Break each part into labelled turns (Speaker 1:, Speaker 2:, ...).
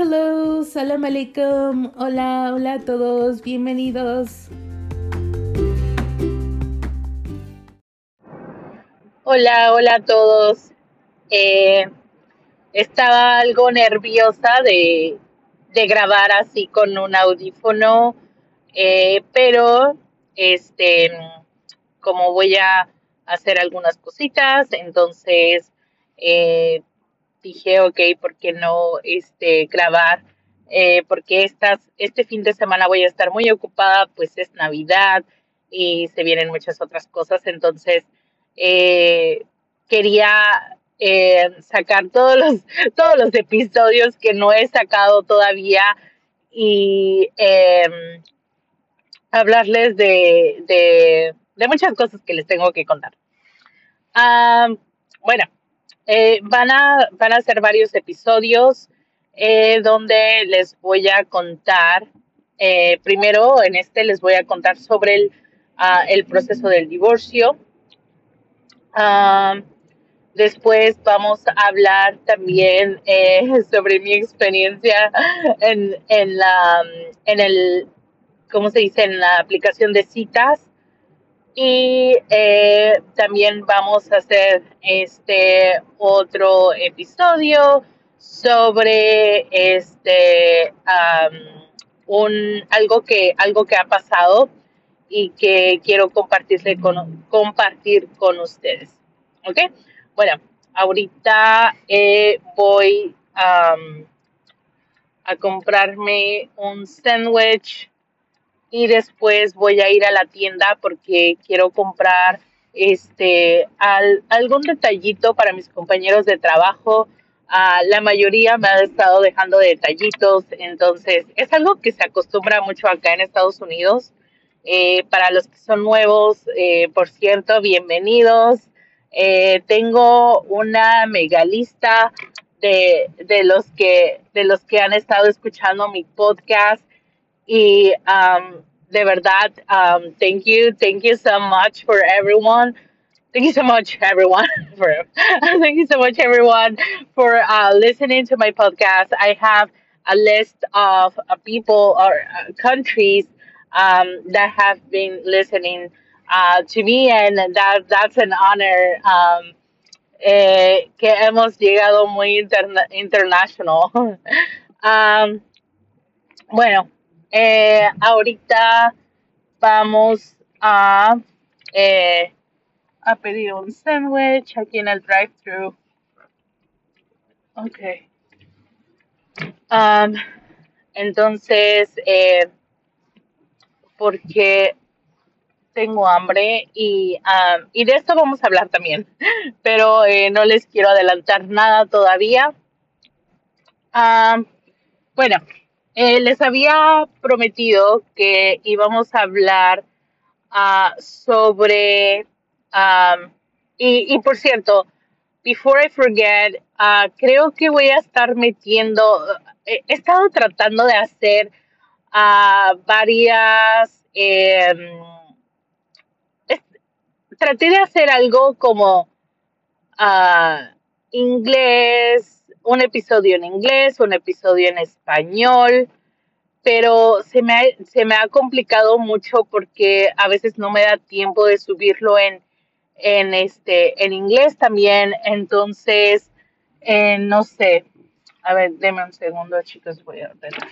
Speaker 1: hello, salam alaikum, hola, hola a todos, bienvenidos.
Speaker 2: Hola, hola a todos. Eh, estaba algo nerviosa de, grabar así con un audífono, eh, pero este, como voy a hacer algunas cositas, entonces eh, dije, ok, ¿por qué no este, grabar? Eh, porque estas, este fin de semana voy a estar muy ocupada, pues es Navidad y se vienen muchas otras cosas, entonces eh, quería eh, sacar todos los, todos los episodios que no he sacado todavía y em, hablarles de, de, muchas cosas que les tengo que contar. Ah, bueno, eh, van, a, van a ser varios episodios eh, donde les voy a contar, eh, primero en este les voy a contar sobre el, ah, el proceso del divorcio. Ah, después vamos a hablar también eh, sobre mi experiencia en, en, la, en el, ¿cómo se dice? En la aplicación de citas. Y eh, también vamos a hacer este otro episodio sobre este un algo que algo que ha pasado y que quiero compartirle compartir con ustedes. ¿Ok? Bueno, ahorita eh, voy a comprarme un sándwich y después voy a ir a la tienda porque quiero comprar este al- algún detallito para mis compañeros de trabajo. Ah, la mayoría me ha estado dejando detallitos, entonces es algo que se acostumbra mucho acá en Estados Unidos. Eh, para los que son nuevos, eh, por cierto, bienvenidos. Eh, tengo una mega lista de, de los que de los que han estado escuchando mi podcast y um, de verdad, um, thank you, thank you so much for everyone. Thank you so much, everyone. For thank you so much, everyone, for uh, listening to my podcast. I have a list of uh, people or uh, countries um, that have been listening uh, to me, and that that's an honor. Um, eh, que hemos llegado muy interna- international. um, bueno, eh, ahorita vamos a, eh, a pedir un sándwich aquí en el drive-thru. Okay. Um, entonces, eh, porque tengo hambre y, um, y de esto vamos a hablar también, pero no les quiero adelantar nada todavía. Um, bueno, eh, les había prometido que íbamos a hablar ah, sobre, um, y, y por cierto, before I forget, ah, creo que voy a estar metiendo, eh, he estado tratando de hacer ah, varias, es- traté de hacer algo como inglés, un episodio en inglés, un episodio en español, pero se me ha, se me ha complicado mucho porque a veces no me da tiempo de subirlo en, en este, en inglés también, entonces, eh, no sé. A ver, denme un segundo, chicos, voy a ordenar.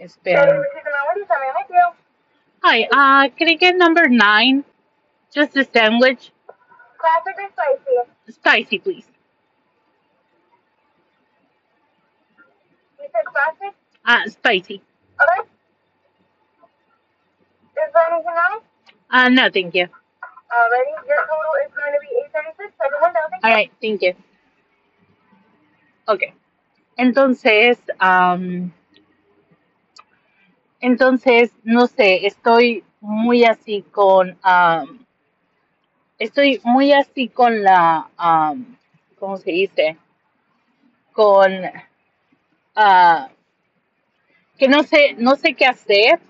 Speaker 2: Esperen. Hi, uh, can I get number nine? Just a sandwich,
Speaker 3: Classic or spicy?
Speaker 2: spicy, please.
Speaker 3: You said classic?
Speaker 2: Uh, spicy.
Speaker 3: Okay. Is there anything else?
Speaker 2: Uh, no, thank you.
Speaker 3: Alrighty, your total is going to be eight seventy six. Second window, thank you.
Speaker 2: right, thank you. Okay. Entonces, um, entonces, no sé, estoy muy así con, um, estoy muy así con la, um, ¿cómo se dice? Con, ah, que no sé, no sé qué hacer,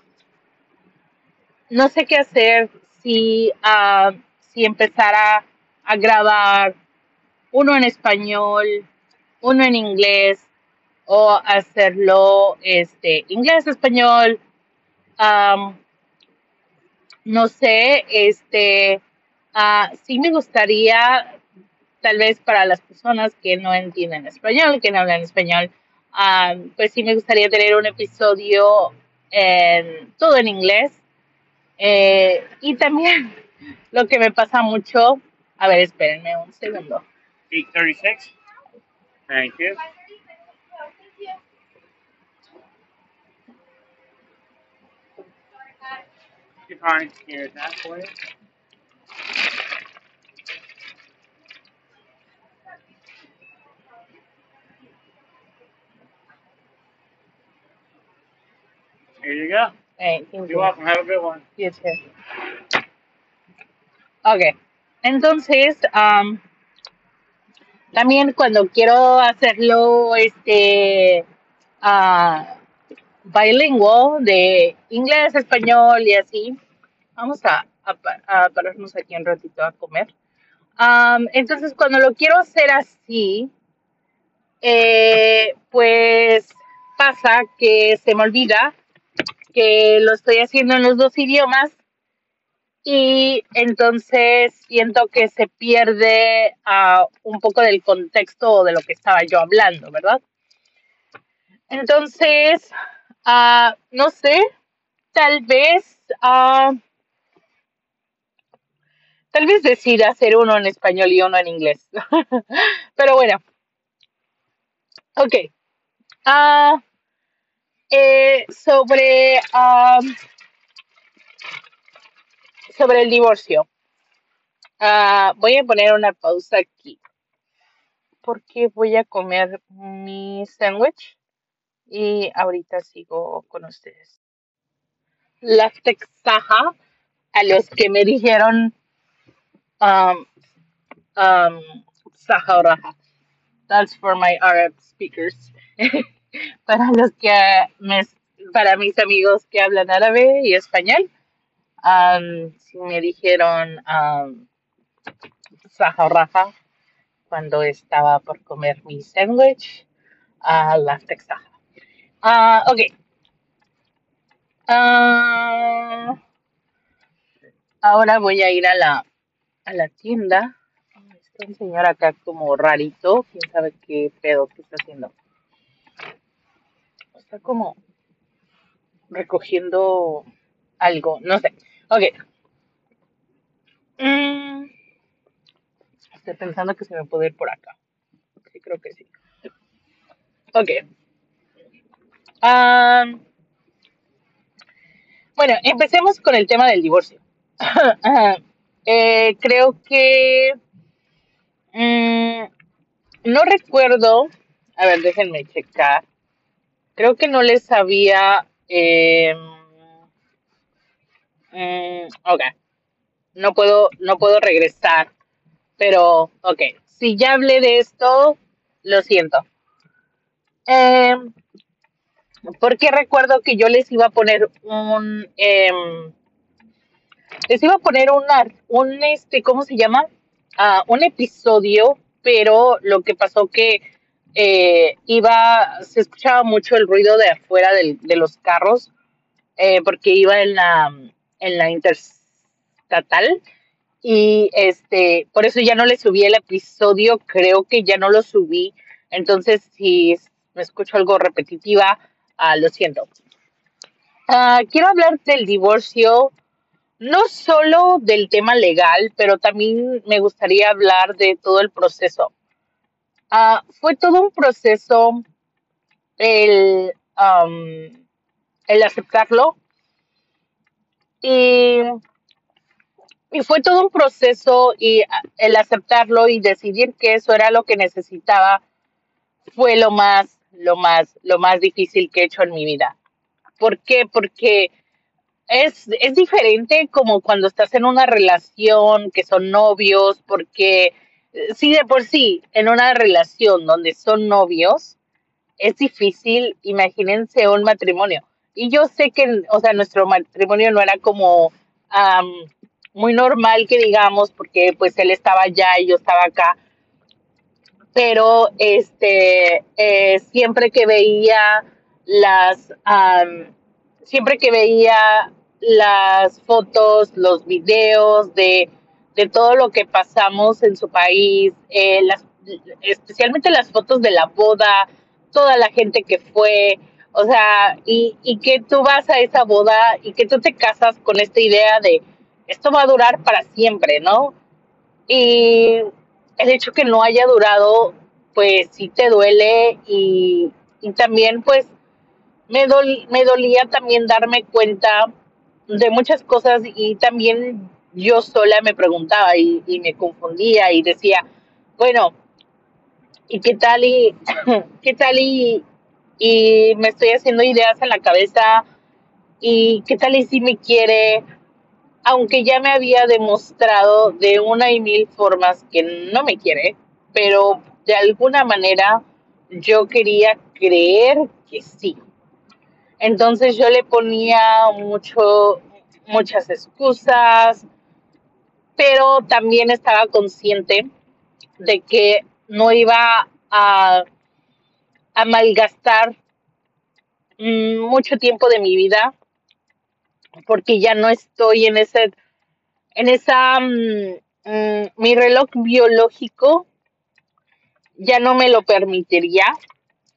Speaker 2: no sé qué hacer si, si empezar a, a grabar uno en español, uno en inglés, o hacerlo este inglés, español, am, no sé, este, ah, sí me gustaría, tal vez para las personas que no entienden español, que no hablan español, ah, pues sí me gustaría tener un episodio en todo en inglés. Eh, y también lo que me pasa mucho, a ver, espérenme un segundo.
Speaker 4: 836. Thank. Find here's that you. Here you go.
Speaker 2: Thank
Speaker 4: You're
Speaker 2: you.
Speaker 4: welcome. Have a good one.
Speaker 2: You too. Ok, entonces, am, también cuando quiero hacerlo, este, ah, bilingüe de inglés, español y así, vamos a, a, pa- a pararnos aquí un ratito a comer. Entonces, cuando lo quiero hacer así, eh, pues pasa que se me olvida que lo estoy haciendo en los dos idiomas y entonces siento que se pierde ah, un poco del contexto de lo que estaba yo hablando, ¿verdad? Entonces, ah, no sé, tal vez, ah, tal vez decida hacer uno en español y uno en inglés. Pero bueno, ok. Eh, sobre, sobre el divorcio. Voy a poner una pausa aquí porque voy a comer mi sándwich y ahorita sigo con ustedes. La texaja a los que me dijeron um, um. That's for my Arab speakers. para los que para mis amigos que hablan árabe y español, um, me dijeron um, cuando estaba por comer mi sándwich a texaja. Ah, ok. Ah, ahora voy a ir a la, a la tienda. Está un señor acá como rarito. Quién sabe qué pedo que está haciendo. Está como recogiendo algo. No sé. Ok. Mm, estoy pensando que se me puede ir por acá. Sí, creo que sí. Ok. Ah, bueno, empecemos con el tema del divorcio. Eh, creo que mm, no recuerdo. A ver, déjenme checar. Creo que no les había. eh, mm, ok. No puedo, no puedo regresar. Pero, ok. Si ya hablé de esto, lo siento. Eh, porque recuerdo que yo les iba a poner un. em, les iba a poner una, un, este, ¿cómo se llama? Ah, un episodio, pero lo que pasó que eh, iba, se escuchaba mucho el ruido de afuera de los carros, eh, porque iba en la, en la interestatal, y este, por eso ya no le subí el episodio, creo que ya no lo subí, entonces si me escucho algo repetitiva, ah, lo siento. Ah, quiero hablar del divorcio no solo del tema legal, pero también me gustaría hablar de todo el proceso. Ah, fue todo un proceso el, am, el aceptarlo y, y fue todo un proceso y ah, el aceptarlo y decidir que eso era lo que necesitaba fue lo más, lo más, lo más difícil que he hecho en mi vida. ¿Por qué? Porque Es, es diferente como cuando estás en una relación, que son novios, porque eh, sí, de por sí, en una relación donde son novios, es difícil, imagínense un matrimonio. Y yo sé que, o sea, nuestro matrimonio no era como am, muy normal que digamos, porque pues él estaba allá y yo estaba acá, pero este, eh, siempre que veía las, siempre que veía las fotos, los videos de, de todo lo que pasamos en su país, eh, las, especialmente las fotos de la boda, toda la gente que fue, o sea, y, y que tú vas a esa boda y que tú te casas con esta idea de esto va a durar para siempre, ¿no? Y el hecho que no haya durado, pues sí te duele y, también pues me dolía también darme cuenta de muchas cosas y también yo sola me preguntaba y, y me confundía y decía, bueno, ¿y qué tal y qué tal y, y me estoy haciendo ideas en la cabeza y qué tal y si me quiere, aunque ya me había demostrado de una y mil formas que no me quiere, pero de alguna manera yo quería creer que sí. Entonces yo le ponía mucho, muchas excusas, pero también estaba consciente de que no iba a, a malgastar mm, mucho tiempo de mi vida porque ya no estoy en ese, en esa, mm, mm, mi reloj biológico ya no me lo permitiría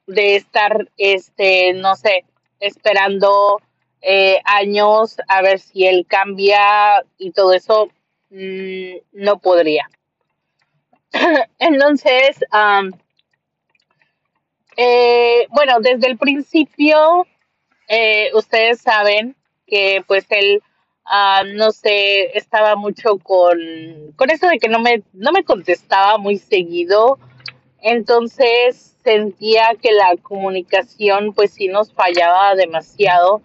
Speaker 2: de estar, este, no sé, esperando eh, años a ver si él cambia y todo eso, mm, no podría. Entonces, eh, bueno, desde el principio, eh, ustedes saben que pues él, ah, no sé, estaba mucho con, con eso de que no me, no me contestaba muy seguido, entonces sentía que la comunicación pues sí nos fallaba demasiado.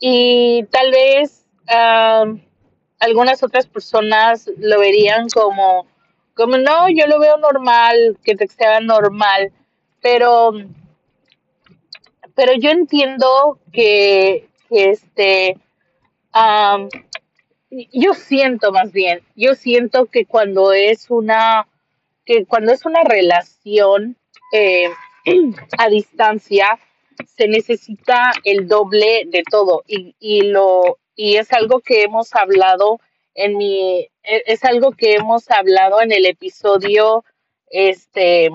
Speaker 2: Y tal vez am, algunas otras personas lo verían como, como no, yo lo veo normal, que te sea normal, pero, pero yo entiendo que este, yo siento más bien, yo siento que cuando es una, que cuando es una relación eh, a distancia, se necesita el doble de todo y, y lo y es algo que hemos hablado en mi e- es algo que hemos hablado en el episodio este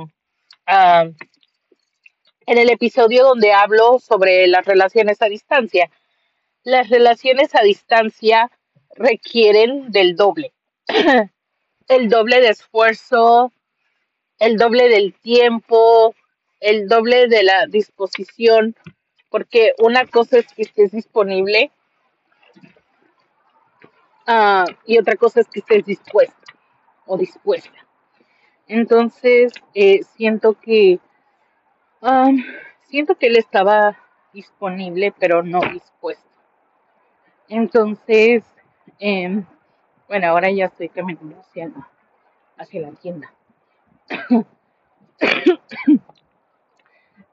Speaker 2: en el episodio donde hablo sobre las relaciones a distancia. Las relaciones a distancia requieren del doble, el doble de esfuerzo, el doble del tiempo, el doble de la disposición, porque una cosa es que estés disponible ah, y otra cosa es que estés dispuesto o dispuesta. Entonces, eh, siento que um, siento que él estaba disponible, pero no dispuesto. Entonces, em, bueno, ahora ya estoy caminando hacia la, tienda.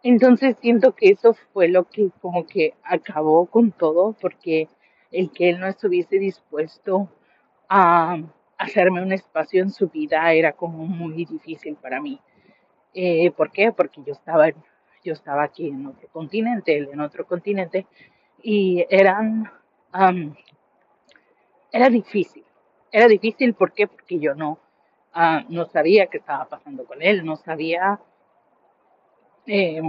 Speaker 2: Entonces siento que eso fue lo que como que acabó con todo, porque el que él no estuviese dispuesto a hacerme un espacio en su vida era como muy difícil para mí. Eh, ¿por qué? Porque yo estaba, yo estaba aquí en otro continente, él en otro continente, y eran, era difícil. Era difícil, ¿por? Porque yo no, ah, no sabía qué estaba pasando con él, no sabía, eh,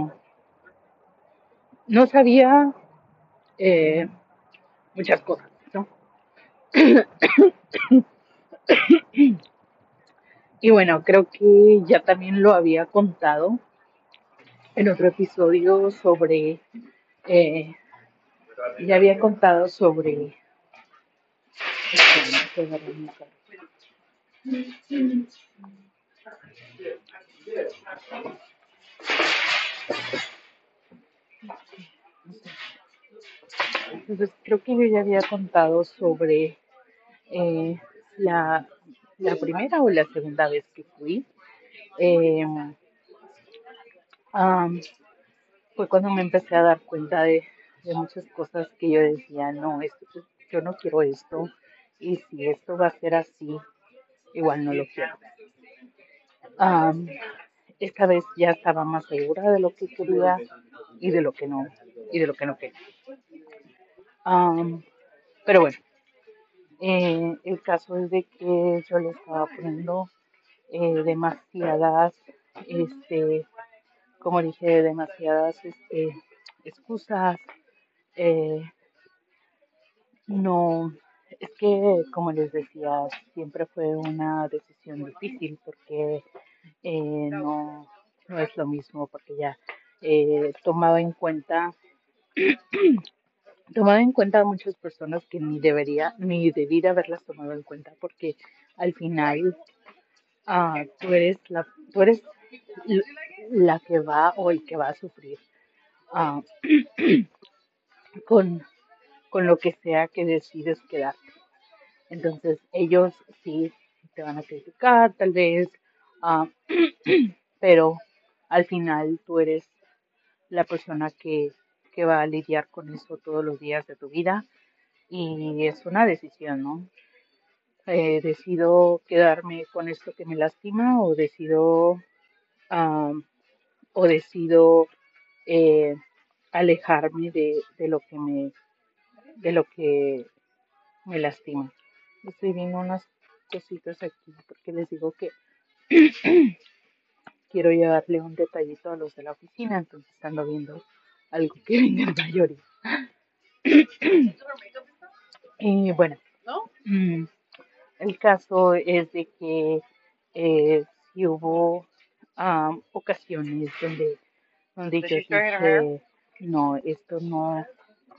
Speaker 2: no sabía eh, muchas cosas, ¿no? Y bueno, creo que ya también lo había contado en otro episodio sobre, eh, ya había contado sobre. Entonces creo que yo ya había contado sobre eh, la, la primera o la segunda vez que fui. Eh, am, fue cuando me empecé a dar cuenta de, de muchas cosas que yo decía, no, esto, yo no quiero esto, y si esto va a ser así, igual no lo quiero. Am, esta vez ya estaba más segura de lo que quería y de lo que no, y de lo que no quería. Am, pero bueno, eh, el caso es de que yo le estaba poniendo eh, demasiadas, este, como dije, demasiadas este, excusas. Eh, no, es que, como les decía, siempre fue una decisión difícil porque eh, no, no es lo mismo, porque ya eh, tomaba en cuenta, tomaba en cuenta a muchas personas que ni debería, ni debí haberlas tomado en cuenta, porque al final ah, tú eres la, tú eres la que va o el que va a sufrir ah, con, con lo que sea que decides quedarte. Entonces ellos sí te van a criticar, tal vez, ah, pero al final tú eres la persona que, que va a lidiar con eso todos los días de tu vida y es una decisión, ¿no? Eh, decido quedarme con esto que me lastima o decido, ah, o decido eh, alejarme de, de lo que me, de lo que me lastima. Estoy viendo unas cositas aquí porque les digo que quiero llevarle un detallito a los de la oficina, entonces ando viendo algo que venga en mayoría. Y bueno, mm, el caso es de que eh, sí hubo am, ocasiones donde, donde yo dije, no, esto no.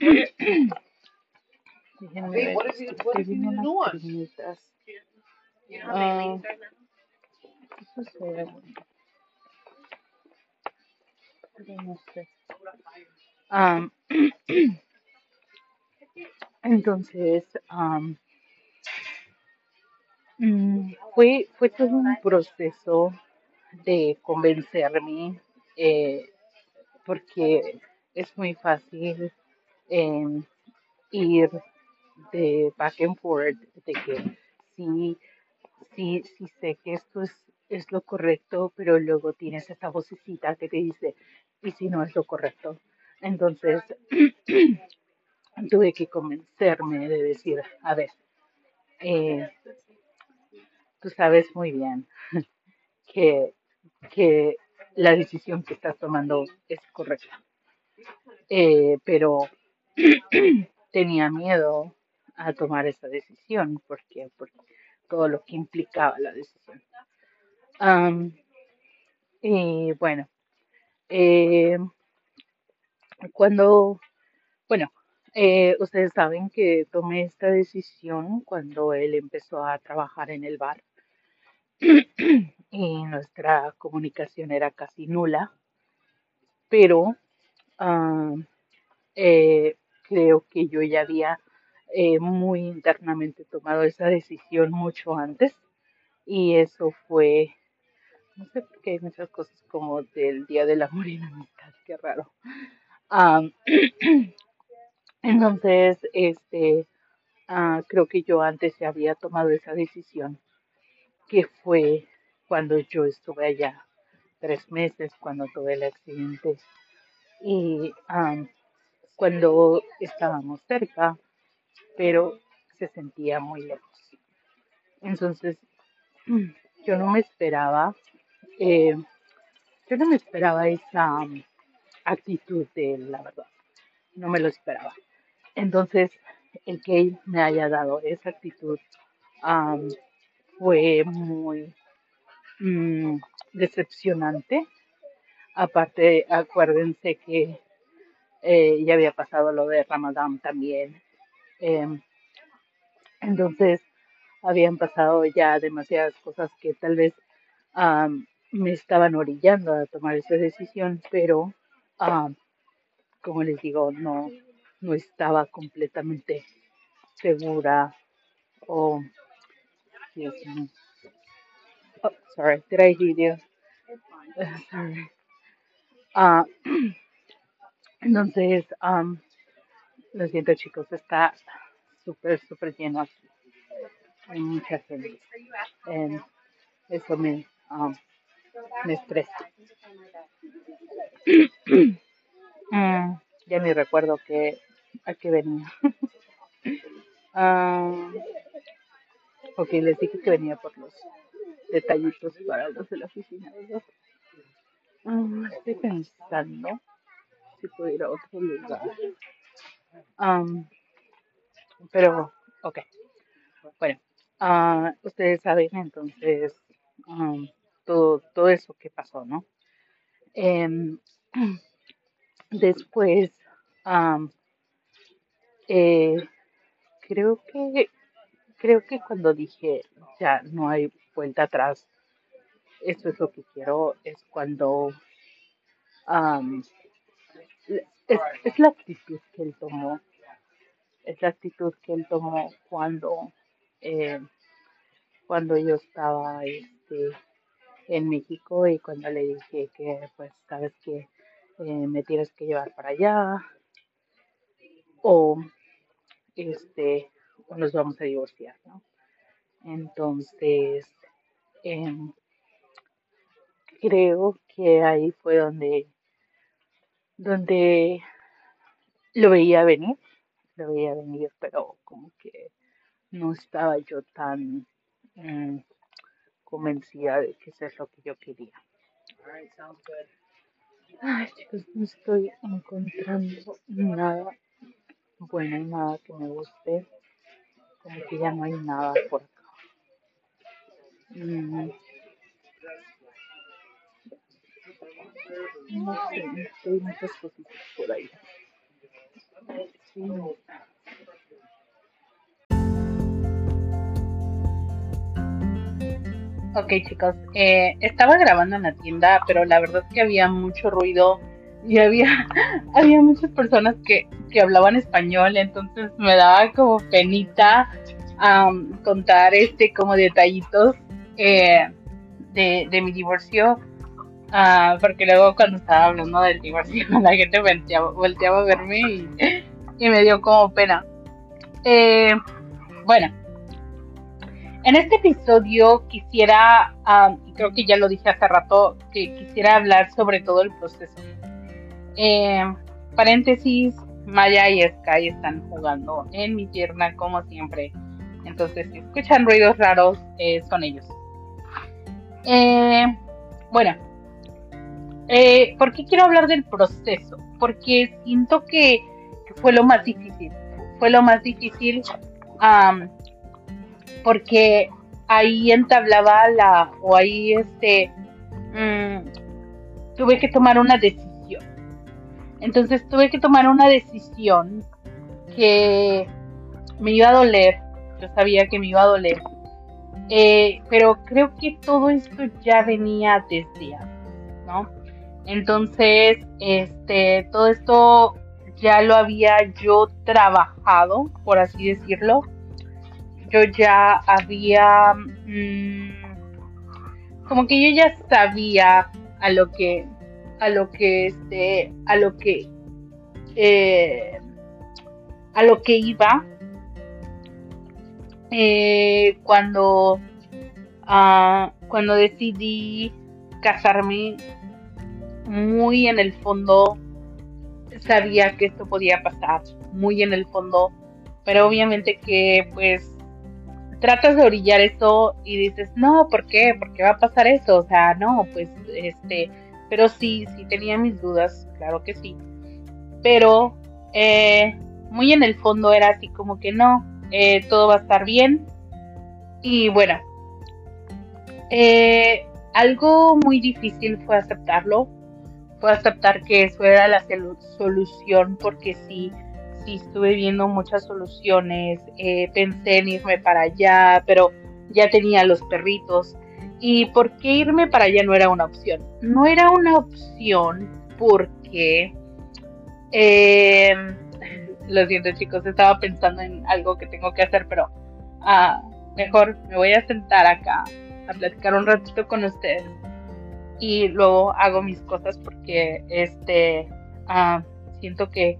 Speaker 2: Déjenme ver, estoy viendo unas primitas. Eso se- pero no sé. Am, entonces, mm, fue, fue todo un proceso de convencerme, eh, porque es muy fácil em, ir de back and forth, de que sí, sí, sí sé que esto es, es lo correcto, pero luego tienes esa vocecita que te dice, ¿y si no es lo correcto? Entonces, tuve que convencerme de decir, a ver, eh, tú sabes muy bien que, que la decisión que estás tomando es correcta, eh, pero tenía miedo a tomar esa decisión porque, por todo lo que implicaba la decisión. Y bueno, eh, cuando, bueno, eh, ustedes saben que tomé esta decisión cuando él empezó a trabajar en el bar y nuestra comunicación era casi nula, pero ah, eh, creo que yo ya había eh, muy internamente tomado esa decisión mucho antes y eso fue, no sé por qué hay muchas cosas como del Día del Amor y la Amistad, qué raro. Am, entonces, este, ah, creo que yo antes ya había tomado esa decisión, que fue cuando yo estuve allá tres meses, cuando tuve el accidente y am, cuando estábamos cerca, pero se sentía muy lejos. Entonces, yo no me esperaba, eh, yo no me esperaba esa um, actitud de él, la verdad, no me lo esperaba. Entonces, el que me haya dado esa actitud am, fue muy mm, decepcionante. Aparte, acuérdense que eh, ya había pasado lo de Ramadán también. Em, entonces, habían pasado ya demasiadas cosas que tal vez me estaban orillando a tomar esa decisión, pero como les digo, no, no estaba completamente segura o Dios mío. Oh, sorry, did I hear you? sorry. Ah, Entonces, am, lo siento chicos, está súper, súper lleno aquí. Hay mucha gente. Em, eso me, am, me estresa. Mm, ya ni recuerdo que, a qué venía. Ah, ok, les dije que venía por los detallitos para los de la oficina. Estoy pensando si puedo ir a otro lugar. Am, pero, ok. Bueno, ah, ustedes saben entonces am, todo, todo eso que pasó, ¿no? Em, después, eh, creo que, creo que cuando dije ya no hay vuelta atrás, esto es lo que quiero, es cuando am, es, es la actitud que él tomó, es la actitud que él tomó cuando, eh, cuando yo estaba este, en México y cuando le dije que, pues, sabes que me tienes que llevar para allá. O, este, o nos vamos a divorciar, ¿no? Entonces, em, creo que ahí fue donde, donde lo veía venir, lo veía venir, pero como que no estaba yo tan mm, convencida de que eso es lo que yo quería. Ay, chicos, no estoy encontrando nada bueno nada que me guste. Como que ya no hay nada por acá. Mm, no sé, muchas cositas por ahí. Ok chicos, eh, estaba grabando en la tienda, pero la verdad es que había mucho ruido y había, había muchas personas que, que hablaban español, entonces me daba como penita contar este como detallitos eh, de, de mi divorcio, ah, porque luego cuando estaba hablando del divorcio la gente volteaba, a verme y, me dio como pena. Eh, bueno, en este episodio quisiera, y creo que ya lo dije hace rato, que quisiera hablar sobre todo el proceso. Eh, paréntesis, Maya y Sky están jugando en mi pierna como siempre. Entonces, si escuchan ruidos raros, eh, son ellos. Eh, bueno, eh, ¿por qué quiero hablar del proceso? Porque siento que, fue lo más difícil. Fue lo más difícil porque ahí entablaba la, o ahí este, mm, tuve que tomar una decisión. Entonces tuve que tomar una decisión que me iba a doler, yo sabía que me iba a doler, eh, pero creo que todo esto ya venía desde antes, ¿no? Entonces, este, todo esto ya lo había yo trabajado, por así decirlo. Yo ya había, mm, como que yo ya sabía a lo que, a lo que, este, a lo que, eh, a lo que iba eh, cuando, ah, cuando decidí casarme, muy en el fondo sabía que esto podía pasar, muy en el fondo, pero obviamente que pues tratas de orillar eso y dices, no, ¿por qué? ¿Por qué va a pasar eso? O sea, no, pues este, pero sí, sí tenía mis dudas, claro que sí, pero eh, muy en el fondo era así como que no, eh, todo va a estar bien. Y bueno, eh, algo muy difícil fue aceptarlo, fue aceptar que eso era la solu- solución, porque sí, sí estuve viendo muchas soluciones, eh, pensé en irme para allá, pero ya tenía los perritos. ¿Y por qué irme para allá no era una opción? No era una opción porque... eh, lo siento chicos, estaba pensando en algo que tengo que hacer, pero ah, mejor me voy a sentar acá a platicar un ratito con ustedes y luego hago mis cosas porque este ah, siento que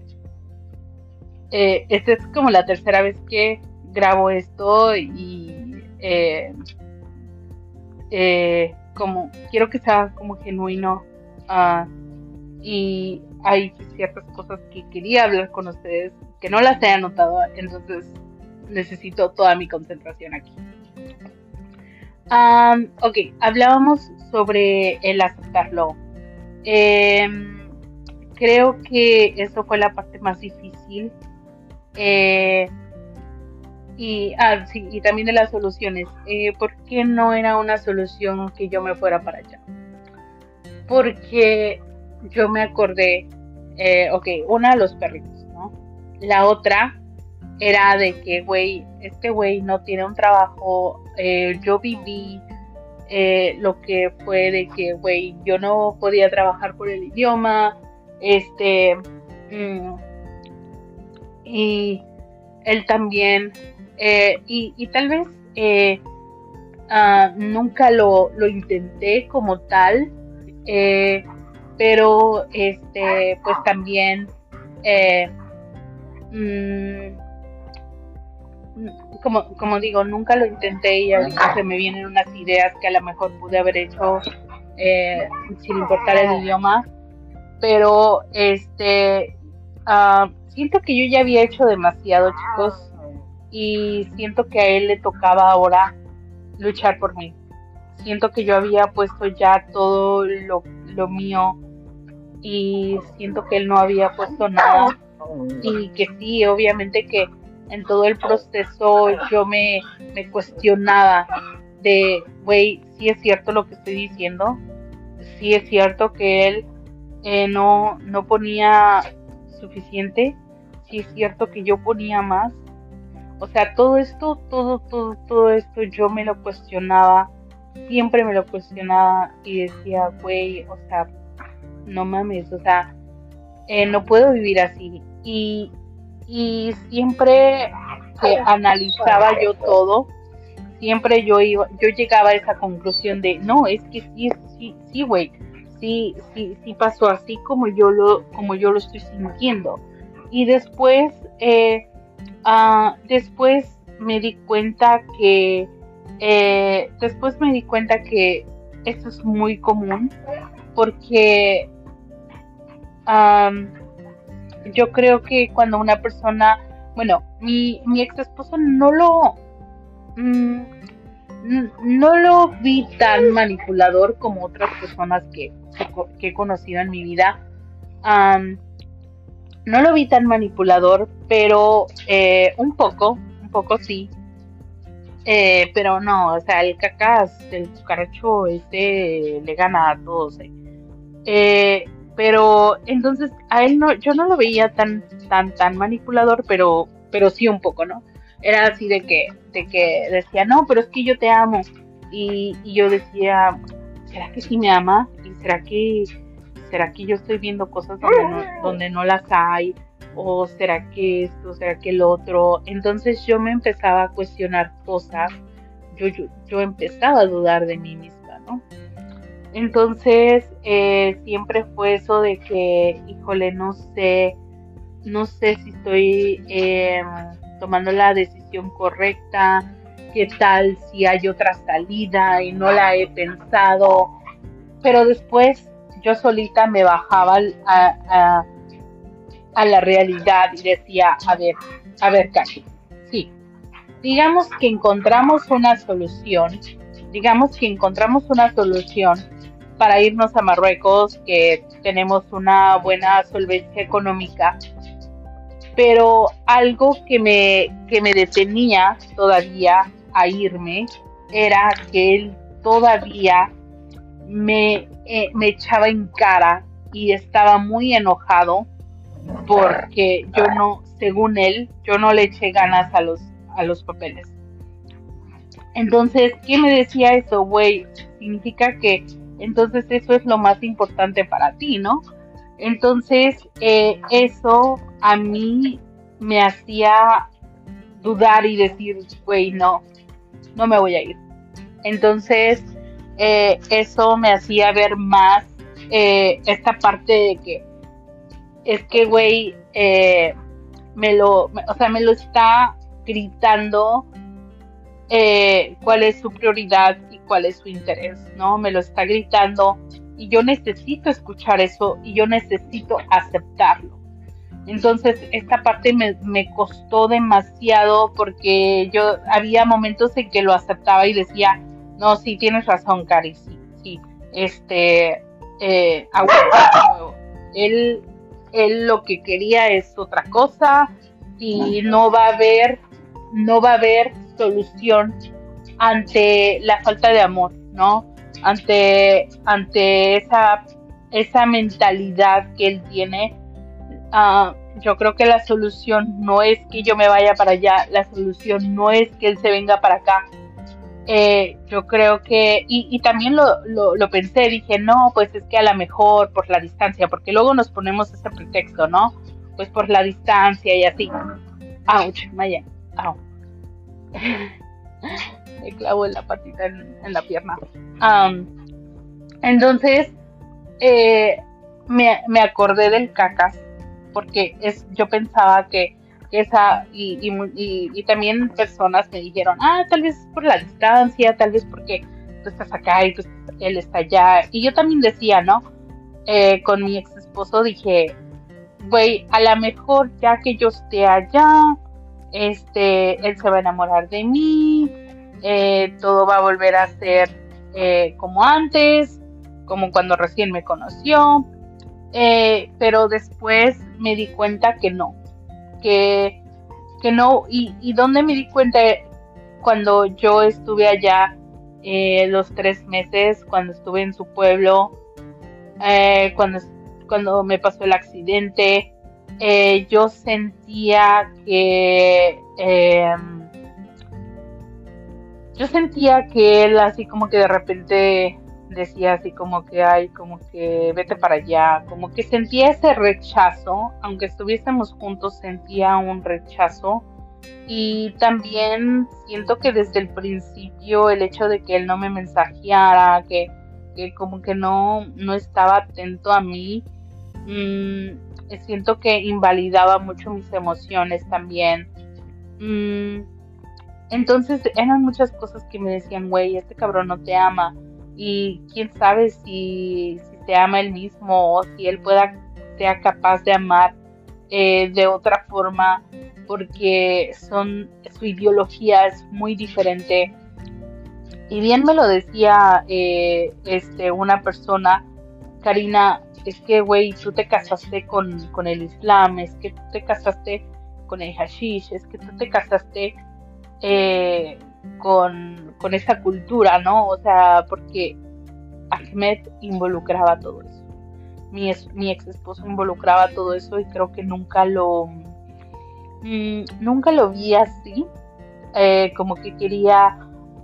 Speaker 2: eh, esta es como la tercera vez que grabo esto y eh, eh, como quiero que sea como genuino ah, y hay ciertas cosas que quería hablar con ustedes que no las he anotado, entonces necesito toda mi concentración aquí. Um, ok, hablábamos sobre el aceptarlo. Em, creo que eso fue la parte más difícil. Eh, y, ah, sí, y también de las soluciones. Eh, ¿Por qué no era una solución que yo me fuera para allá? Porque yo me acordé, eh, ok, una, los perritos, ¿no? La otra era de que, güey, este güey no tiene un trabajo, eh, yo viví eh, lo que fue de que, güey, yo no podía trabajar por el idioma, este, mm, y él también, eh, y, tal vez eh, uh, nunca lo, lo, intenté como tal, pero este, pues también, mmm, como, como digo, nunca lo intenté y ahorita se me vienen unas ideas que a lo mejor pude haber hecho eh, sin importar el idioma, pero este uh, siento que yo ya había hecho demasiado, chicos, y siento que a él le tocaba ahora luchar por mí. Siento que yo había puesto ya todo lo, lo mío y siento que él no había puesto nada. Y que sí, obviamente que en todo el proceso yo me, me cuestionaba de, güey, sí es cierto lo que estoy diciendo, sí es cierto que él eh, no, no ponía suficiente, sí es cierto que yo ponía más. O sea, todo esto, todo, todo, todo esto yo me lo cuestionaba, siempre me lo cuestionaba y decía, güey, o sea, no mames, o sea, eh, no puedo vivir así. Y, y siempre que analizaba yo todo, siempre yo iba, yo llegaba a esa conclusión de no, es que sí, sí, sí, güey, sí, sí, sí pasó así como yo lo, como yo lo estoy sintiendo. Y después, eh, uh, después me di cuenta que, eh, después me di cuenta que esto es muy común porque yo creo que cuando una persona, bueno, mi, mi ex esposo no lo, mmm, no lo vi tan manipulador como otras personas que, que he conocido en mi vida. No lo vi tan manipulador, pero eh, un poco, un poco sí. Eh, pero no, o sea, el cacas, el cucaracho, este le gana a todos. Eh. Pero entonces a él no, yo no lo veía tan, tan, tan manipulador, pero, pero sí un poco, ¿no? Era así de que, de que decía, no, pero es que yo te amo. Y, y yo decía, ¿será que sí me ama? ¿Y será que, será que yo estoy viendo cosas donde no, donde no las hay? ¿O será que esto, será que el otro? Entonces yo me empezaba a cuestionar cosas, yo, yo, yo empezaba a dudar de mí misma, ¿no? Entonces, eh, siempre fue eso de que, híjole, no sé, no sé si estoy eh, tomando la decisión correcta, qué tal si hay otra salida y no la he pensado. Pero después yo solita me bajaba a, la realidad y decía, a ver, a ver, Casi, sí, digamos que encontramos una solución, digamos que encontramos una solución para irnos a Marruecos, que tenemos una buena solvencia económica. Pero algo que me, que me detenía todavía a irme era que él todavía me, eh, me echaba en cara y estaba muy enojado porque yo no, según él, yo no le eché ganas a los, a los papeles. Entonces, ¿qué me decía eso, güey? Significa que entonces eso es lo más importante para ti, ¿no? Entonces eh, eso a mí me hacía dudar y decir, güey, no, no me voy a ir. Entonces eh, eso me hacía ver más eh, esta parte de que es que, güey, me lo, o sea, me lo está gritando cuál es su prioridad cuál es su interés, ¿no? Me lo está gritando y yo necesito escuchar eso y yo necesito aceptarlo. Entonces, esta parte me, costó demasiado porque yo había momentos en que lo aceptaba y decía, no, sí, tienes razón, Cari, sí, sí, este, eh, él, él lo que quería es otra cosa y no va a haber, no va a haber solución ante la falta de amor, ¿no? Ante, ante esa, esa mentalidad que él tiene Uh, yo creo que la solución no es que yo me vaya para allá, la solución no es que él se venga para acá. Eh, yo creo que, y, y también lo, lo, lo, pensé, dije, no, pues es que a lo mejor por la distancia, porque luego nos ponemos ese pretexto, ¿no? Pues por la distancia y así. Ouch, Maya, au. Me clavo la patita en, la pierna. Entonces, eh, me, me acordé del cacas porque es, yo pensaba que esa, y, y, también personas me dijeron, ah, tal vez por la distancia, tal vez porque tú estás acá y tú, él está allá. Y yo también decía, ¿no? Eh, con mi ex esposo dije, güey, a lo mejor ya que yo esté allá, este, él se va a enamorar de mí, eh, todo va a volver a ser eh, como antes, como cuando recién me conoció. Eh, pero después me di cuenta que no, que, que no, y, y donde me di cuenta cuando yo estuve allá los tres meses, cuando estuve en su pueblo, cuando, cuando me pasó el accidente, yo sentía que yo sentía que él así como que de repente decía así como que hay, como que vete para allá, como que sentía ese rechazo, aunque estuviésemos juntos sentía un rechazo y también siento que desde el principio el hecho de que él no me mensajeara, que, que como que no, no estaba atento a mí, mmm, siento que invalidaba mucho mis emociones también. Mmm, entonces eran muchas cosas que me decían, güey, este cabrón no te ama y quién sabe si, si se ama él mismo o si él pueda sea capaz de amar eh, de otra forma porque son su ideología es muy diferente. Y bien me lo decía eh, este una persona Karina es que güey tú te casaste con, con el Islam es que tú te casaste con el hashish es que tú te casaste eh, con, con esa cultura, ¿no? O sea, porque Ahmed involucraba todo eso. Mi, ex esposo involucraba todo eso y creo que nunca lo mmm, nunca lo vi así eh, como que quería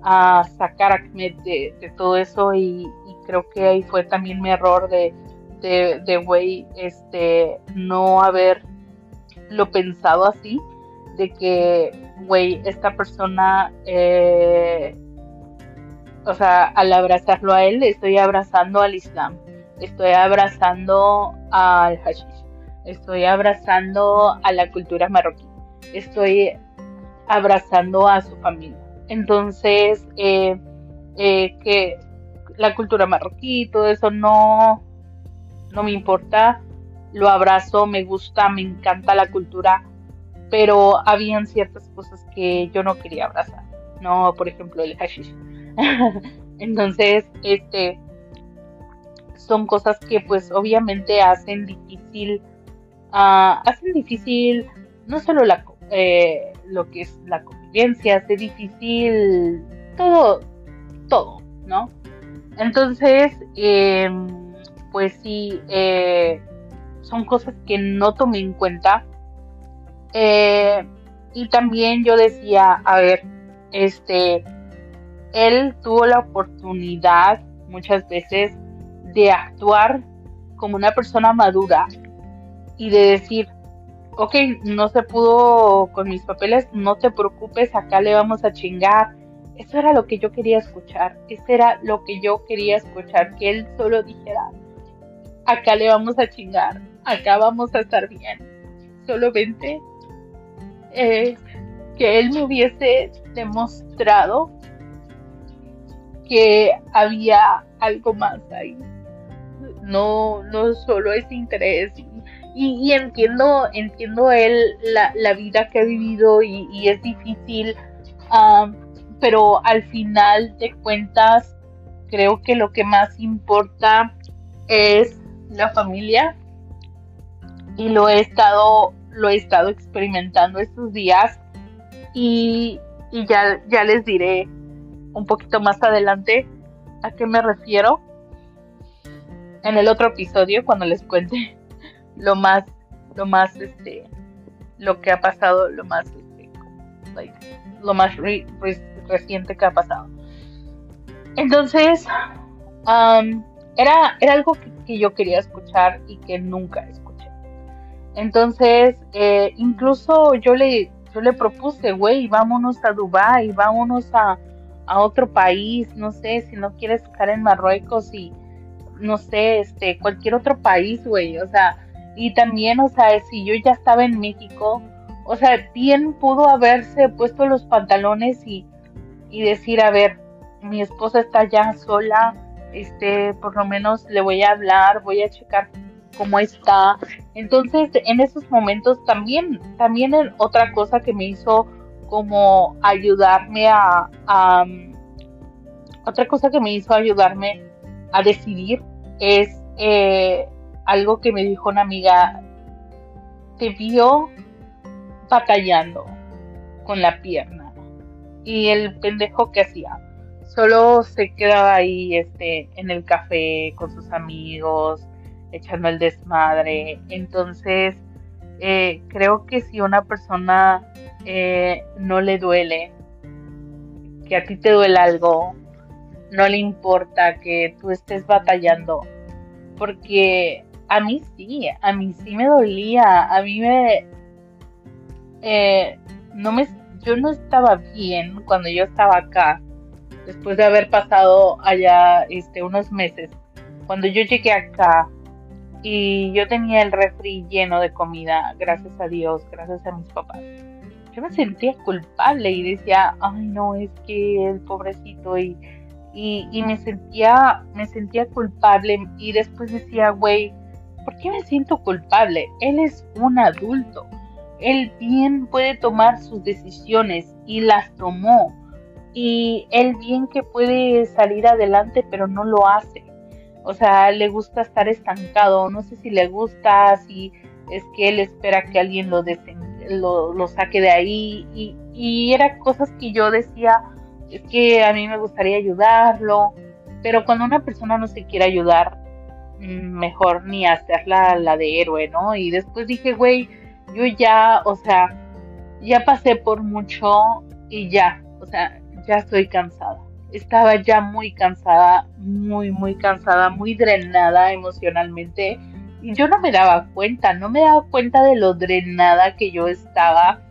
Speaker 2: uh, sacar a Ahmed de, de todo eso y, creo que ahí fue también mi error de de, de güey este no haber lo pensado así de que güey, esta persona, eh, o sea, al abrazarlo a él, estoy abrazando al Islam, estoy abrazando al hashish, estoy abrazando a la cultura marroquí, estoy abrazando a su familia. Entonces, eh, eh, que la cultura marroquí, todo eso no, no me importa, lo abrazo, me gusta, me encanta la cultura pero habían ciertas cosas que yo no quería abrazar, ¿no? Por ejemplo, el hashish. Entonces, este, son cosas que pues obviamente hacen difícil, uh, hacen difícil no solo eh, lo que es la convivencia, hace difícil todo, todo, ¿no? Entonces, eh, pues sí, eh, son cosas que no tomé en cuenta eh, y también yo decía, a ver, este, él tuvo la oportunidad muchas veces de actuar como una persona madura y de decir, ok, no se pudo con mis papeles, no te preocupes, acá le vamos a chingar. Eso era lo que yo quería escuchar, eso era lo que yo quería escuchar, que él solo dijera, acá le vamos a chingar, acá vamos a estar bien. Solamente eh, que él me hubiese demostrado que había algo más ahí. No, no solo ese interés. Y, y entiendo, entiendo él la, la, vida que ha vivido y, es difícil, pero al final de cuentas creo que lo que más importa es la familia y lo he estado lo he estado experimentando estos días y, ya, les diré un poquito más adelante a qué me refiero en el otro episodio cuando les cuente lo más lo más este lo que ha pasado lo más este, like, lo más re, reciente que ha pasado. Entonces um, era era algo que, que, yo quería escuchar y que nunca escuché entonces eh, incluso yo le yo le propuse güey vámonos a Dubai vámonos a a otro país, no sé, si no quieres estar en Marruecos y no sé, este, cualquier otro país, güey, o sea, y también, o sea, si yo ya estaba en México, o sea, bien pudo haberse puesto los pantalones y, y decir, a ver, mi esposa está ya sola, este, por lo menos le voy a hablar, voy a checar cómo está. Entonces, en esos momentos también, también otra cosa que me hizo como ayudarme a, a, otra cosa que me hizo ayudarme a decidir es eh, algo que me dijo una amiga te vio batallando con la pierna y el pendejo que hacía solo se quedaba ahí este en el café con sus amigos echando el desmadre. Entonces eh, creo que si una persona eh, no le duele, que a ti te duele algo, no le importa que tú estés batallando, porque a mí sí, a mí sí me dolía, a mí me, eh, no me, yo no estaba bien cuando yo estaba acá, después de haber pasado allá, este, unos meses, cuando yo llegué acá, y yo tenía el refri lleno de comida, gracias a Dios, gracias a mis papás. Yo me sentía culpable y decía, ay no, es que el pobrecito y, y, me sentía, me sentía culpable y después decía, güey, ¿por qué me siento culpable? Él es un adulto, él bien puede tomar sus decisiones y las tomó y él bien que puede salir adelante pero no lo hace o sea, le gusta estar estancado, no sé si le gusta, si es que él espera que alguien lo, lo, lo, saque de ahí y, y eran cosas que yo decía, es que a mí me gustaría ayudarlo, pero cuando una persona no se quiere ayudar, mm, mejor ni hacerla la de héroe, ¿no? Y después dije, güey, yo ya, o sea, ya pasé por mucho y ya, o sea, ya estoy cansada estaba ya muy cansada, muy, muy cansada, muy drenada emocionalmente. Y yo no me daba cuenta, no me daba cuenta de lo drenada que yo estaba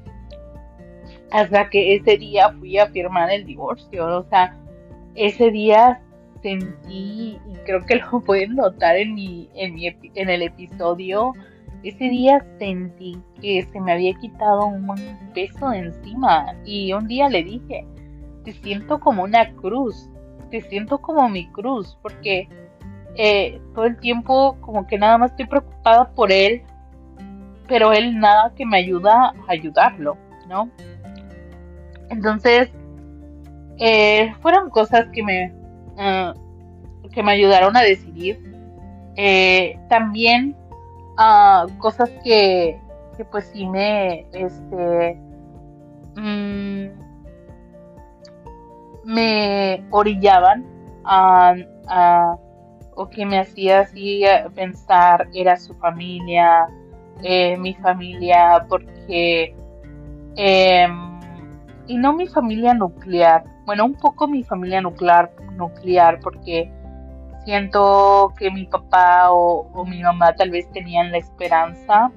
Speaker 2: hasta que ese día fui a firmar el divorcio. O sea, ese día sentí, y creo que lo pueden notar en, mi, en, mi, en el episodio, ese día sentí que se me había quitado un peso de encima. Y un día le dije, te siento como una cruz, te siento como mi cruz, porque eh, todo el tiempo como que nada más estoy preocupada por él, pero él nada que me ayuda a ayudarlo, ¿no? Entonces, eh, fueron cosas que me, uh, que me ayudaron a decidir. Eh, también uh, cosas que, que, pues sí me, este, mmm, me orillaban a, a, o que me hacía así pensar era su familia, eh, mi familia, porque, eh, y no mi familia nuclear, bueno, un poco mi familia nuclear, nuclear porque siento que mi papá o, o mi mamá tal vez tenían la esperanza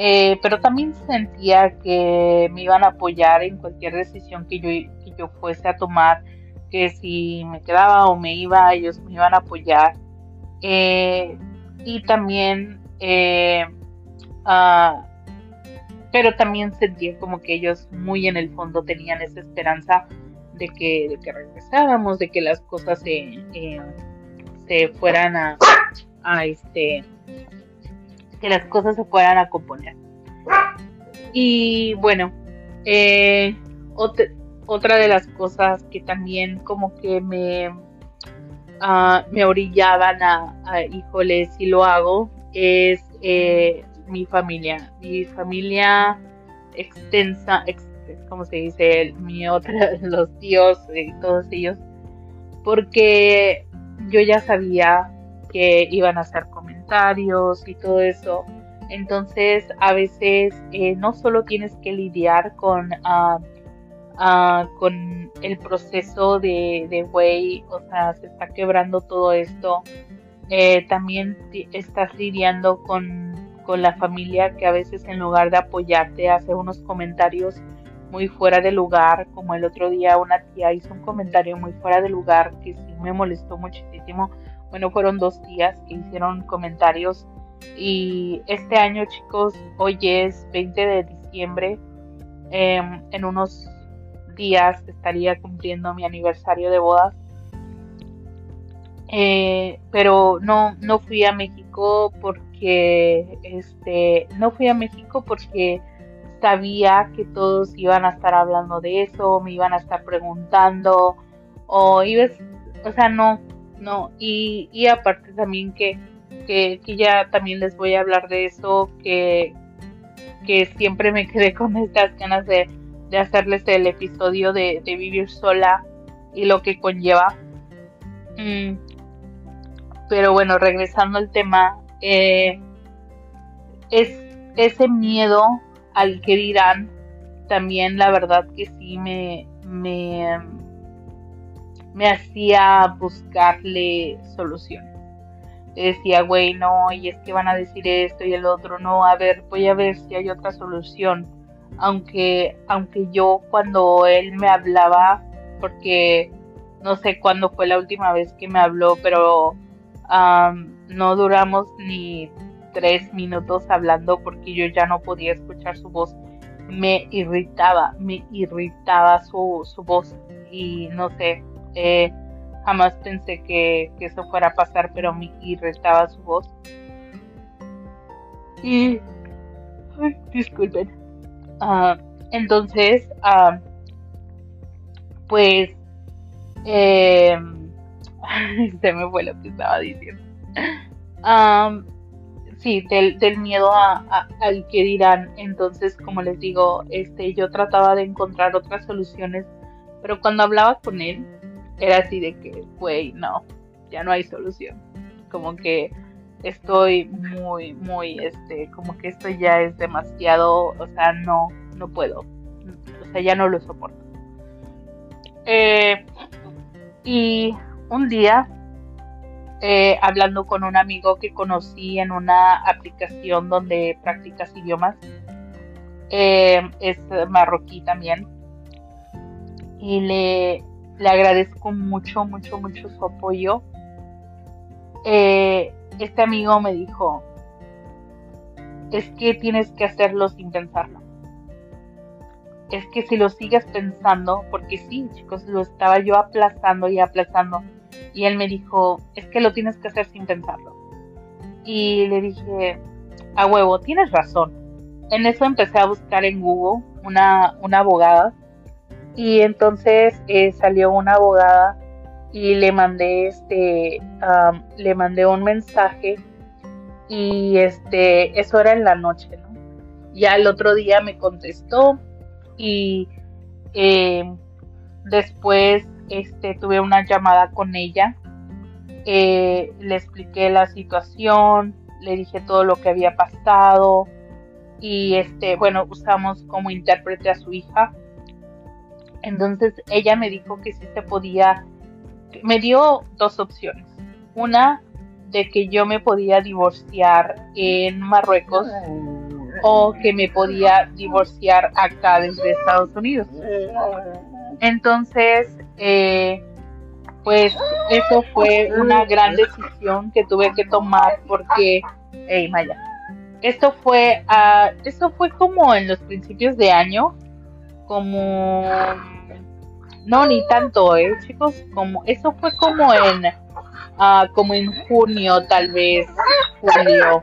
Speaker 2: eh, pero también sentía que me iban a apoyar en cualquier decisión que yo, que yo fuese a tomar, que si me quedaba o me iba, ellos me iban a apoyar. Eh, y también, eh, ah, pero también sentía como que ellos muy en el fondo tenían esa esperanza de que, de que regresáramos, de que las cosas se, se fueran a este, que las cosas se fueran a componer. Y bueno, eh, ot- otra de las cosas que también como que me, ah, me orillaban a, a, híjole, si lo hago, es eh, mi familia. Mi familia extensa, ex- ¿cómo se dice? Mi otra, los tíos y todos ellos. Porque yo ya sabía que iban a hacer comentarios y todo eso. Entonces, a veces eh, no solo tienes que lidiar con, ah, ah, con el proceso de, de, güey, o sea, se está quebrando todo esto, eh, también estás lidiando con, con la familia que a veces en lugar de apoyarte hace unos comentarios muy fuera de lugar, como el otro día una tía hizo un comentario muy fuera de lugar que sí me molestó muchísimo. Bueno, fueron dos tías que hicieron comentarios y este año, chicos, hoy es 20 de diciembre. em, en unos días estaría cumpliendo mi aniversario de bodas. Eh, pero no, no fui a México porque, este, no fui a México porque sabía que todos iban a estar hablando de eso, me iban a estar preguntando, o ibas, o sea, no, no, y, y aparte también que, que, que ya también les voy a hablar de eso, que, que siempre me quedé con estas ganas de, de hacerles el episodio de, vivir sola y lo que conlleva. Mm, pero bueno, regresando al tema, eh, es ese miedo al que dirán, también la verdad que sí me, me, me hacía buscarle soluciones. Decía, güey, no, y es que van a decir esto y el otro, no, a ver, voy a ver si hay otra solución. Aunque, aunque yo cuando él me hablaba, porque no sé cuándo fue la última vez que me habló, pero um, no duramos ni tres minutos hablando porque yo ya no podía escuchar su voz. Me irritaba, me irritaba su, su voz y no sé, eh, jamás pensé que, eso fuera a pasar, pero me irritaba su voz. Y, disculpen. Uh, entonces, uh, pues, eh, se me fue lo que estaba diciendo. Um, sí, del, miedo a, a, al que dirán. Entonces, como les digo, este, yo trataba de encontrar otras soluciones, pero cuando hablaba con él, era así de que, güey, no, ya no hay solución. Como que estoy muy, muy, este, como que esto ya es demasiado, o sea, no, no puedo, o sea, ya no lo soporto. Eh, y un día eh, hablando con un amigo que conocí en una aplicación donde practicas idiomas. Eh, es marroquí también. Y le, le, agradezco mucho, mucho, mucho su apoyo. Eh, este amigo me dijo, es que tienes que hacerlo sin pensarlo. Es que si lo sigues pensando, porque sí, chicos, lo estaba yo aplazando y aplazando y él me dijo, es que lo tienes que hacer sin pensarlo. Y le dije, a huevo, tienes razón. En eso empecé a buscar en Google una, una abogada. Y entonces eh, salió una abogada y le mandé este, le mandé un mensaje y este, eso era en la noche, ¿no? Ya el otro día me contestó y eh, después este, tuve una llamada con ella, eh, le expliqué la situación, le dije todo lo que había pasado y este, bueno, usamos como intérprete a su hija. Entonces ella me dijo que sí se podía, me dio dos opciones. Una, de que yo me podía divorciar en Marruecos o que me podía divorciar acá desde Estados Unidos. Entonces, eh, pues eso fue una gran decisión que tuve que tomar porque, hey Maya, esto fue, ah, esto fue como en los principios de año, como, no ni tanto, eh, chicos, como, eso fue como en, ah, como en junio tal vez, julio.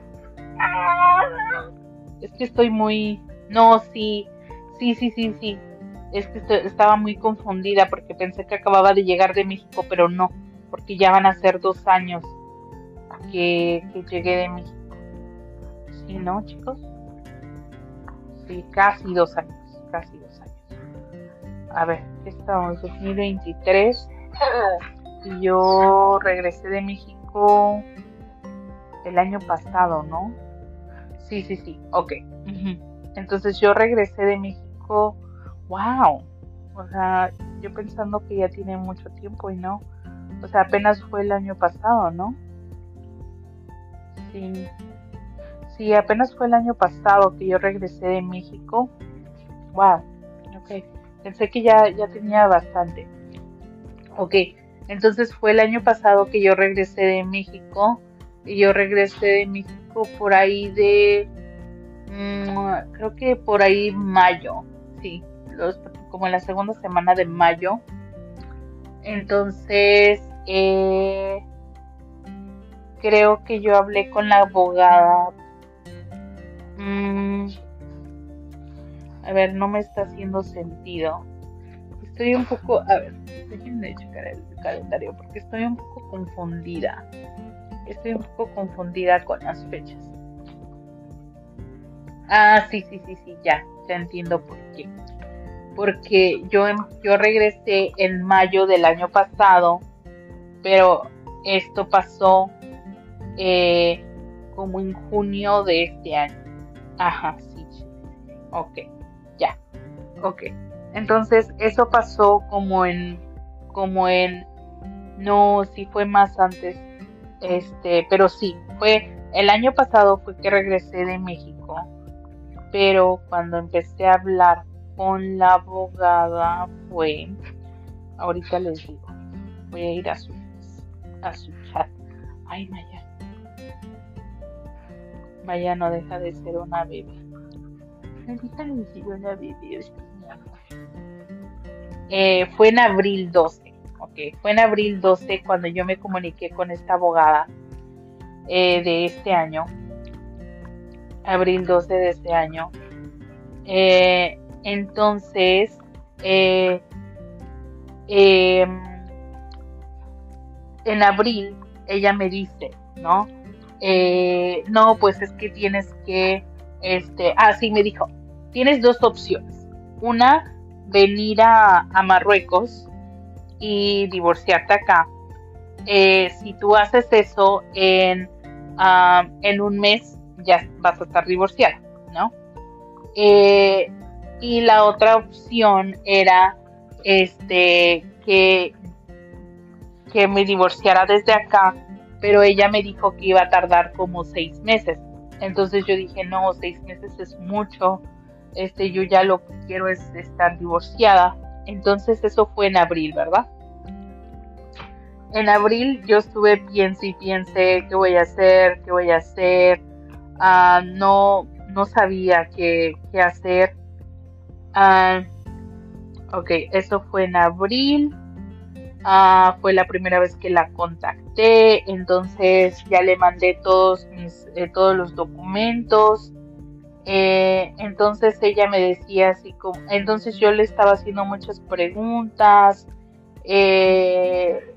Speaker 2: Es que estoy muy, no, sí, sí, sí, sí, sí. Es que estoy- estaba muy confundida porque pensé que acababa de llegar de México, pero no, porque ya van a ser dos años que, que llegué de México. Sí, ¿no, chicos? Sí, casi dos años, casi. A ver, ¿qué estamos? 2023. Y yo regresé de México el año pasado, ¿no? Sí, sí, sí, ok. Ujú. Entonces yo regresé de México, wow. O sea, yo pensando que ya tiene mucho tiempo y no. O sea, apenas fue el año pasado, ¿no? Sí. Sí, apenas fue el año pasado que yo regresé de México. Wow. Ok. Pensé que ya, ya tenía bastante. Ok. Entonces fue el año pasado que yo regresé de México. Y yo regresé de México por ahí de. mm, creo que por ahí mayo. Sí. Como en la segunda semana de mayo. Entonces. Eh, creo que yo hablé con la abogada. Mm, a ver, no me está haciendo sentido. Estoy un poco, a ver, déjenme checar el calendario porque estoy un poco confundida. Estoy un poco confundida con las fechas. Ah, sí, sí, sí, sí, ya, ya entiendo por qué. Porque yo, em- yo regresé en mayo del año pasado, pero esto pasó eh, como en junio de este año. Ajá, sí. Ok. Ok. Entonces, eso pasó como en, como en, no, sí fue más antes. Este, pero sí, fue, el año pasado fue que regresé de México. Pero cuando empecé a hablar con la abogada fue, ahorita les digo, voy a ir a su, a su chat. Ay, Maya. Maya no deja de ser una bebé. No deja de ser una bebé. Eh, fue en abril 12. Ok, fue en abril 12 cuando yo me comuniqué con esta abogada eh, de este año. Abril 12 de este año. Eh, entonces, em, en abril ella me dice, ¿no? No, pues es que tienes que, este, ah, sí, me dijo, tienes dos opciones. Una, venir a, Marruecos y divorciarte acá. Eh, si tú haces eso en, ah, en un mes, ya vas a estar divorciada, ¿no? Eh, y la otra opción era este que, que me divorciara desde acá, pero ella me dijo que iba a tardar como seis meses. Entonces yo dije, no, seis meses es mucho. Este, yo ya lo que quiero es estar divorciada. Entonces eso fue en abril, ¿verdad? En abril yo estuve piense y piense qué voy a hacer, qué voy a hacer. Ah, no, no sabía qué, qué hacer. Ah, ok, eso fue en abril. Ah, fue la primera vez que la contacté, entonces ya le mandé todos mis, eh, todos los documentos. Eh, entonces ella me decía así como, entonces yo le estaba haciendo muchas preguntas. eh,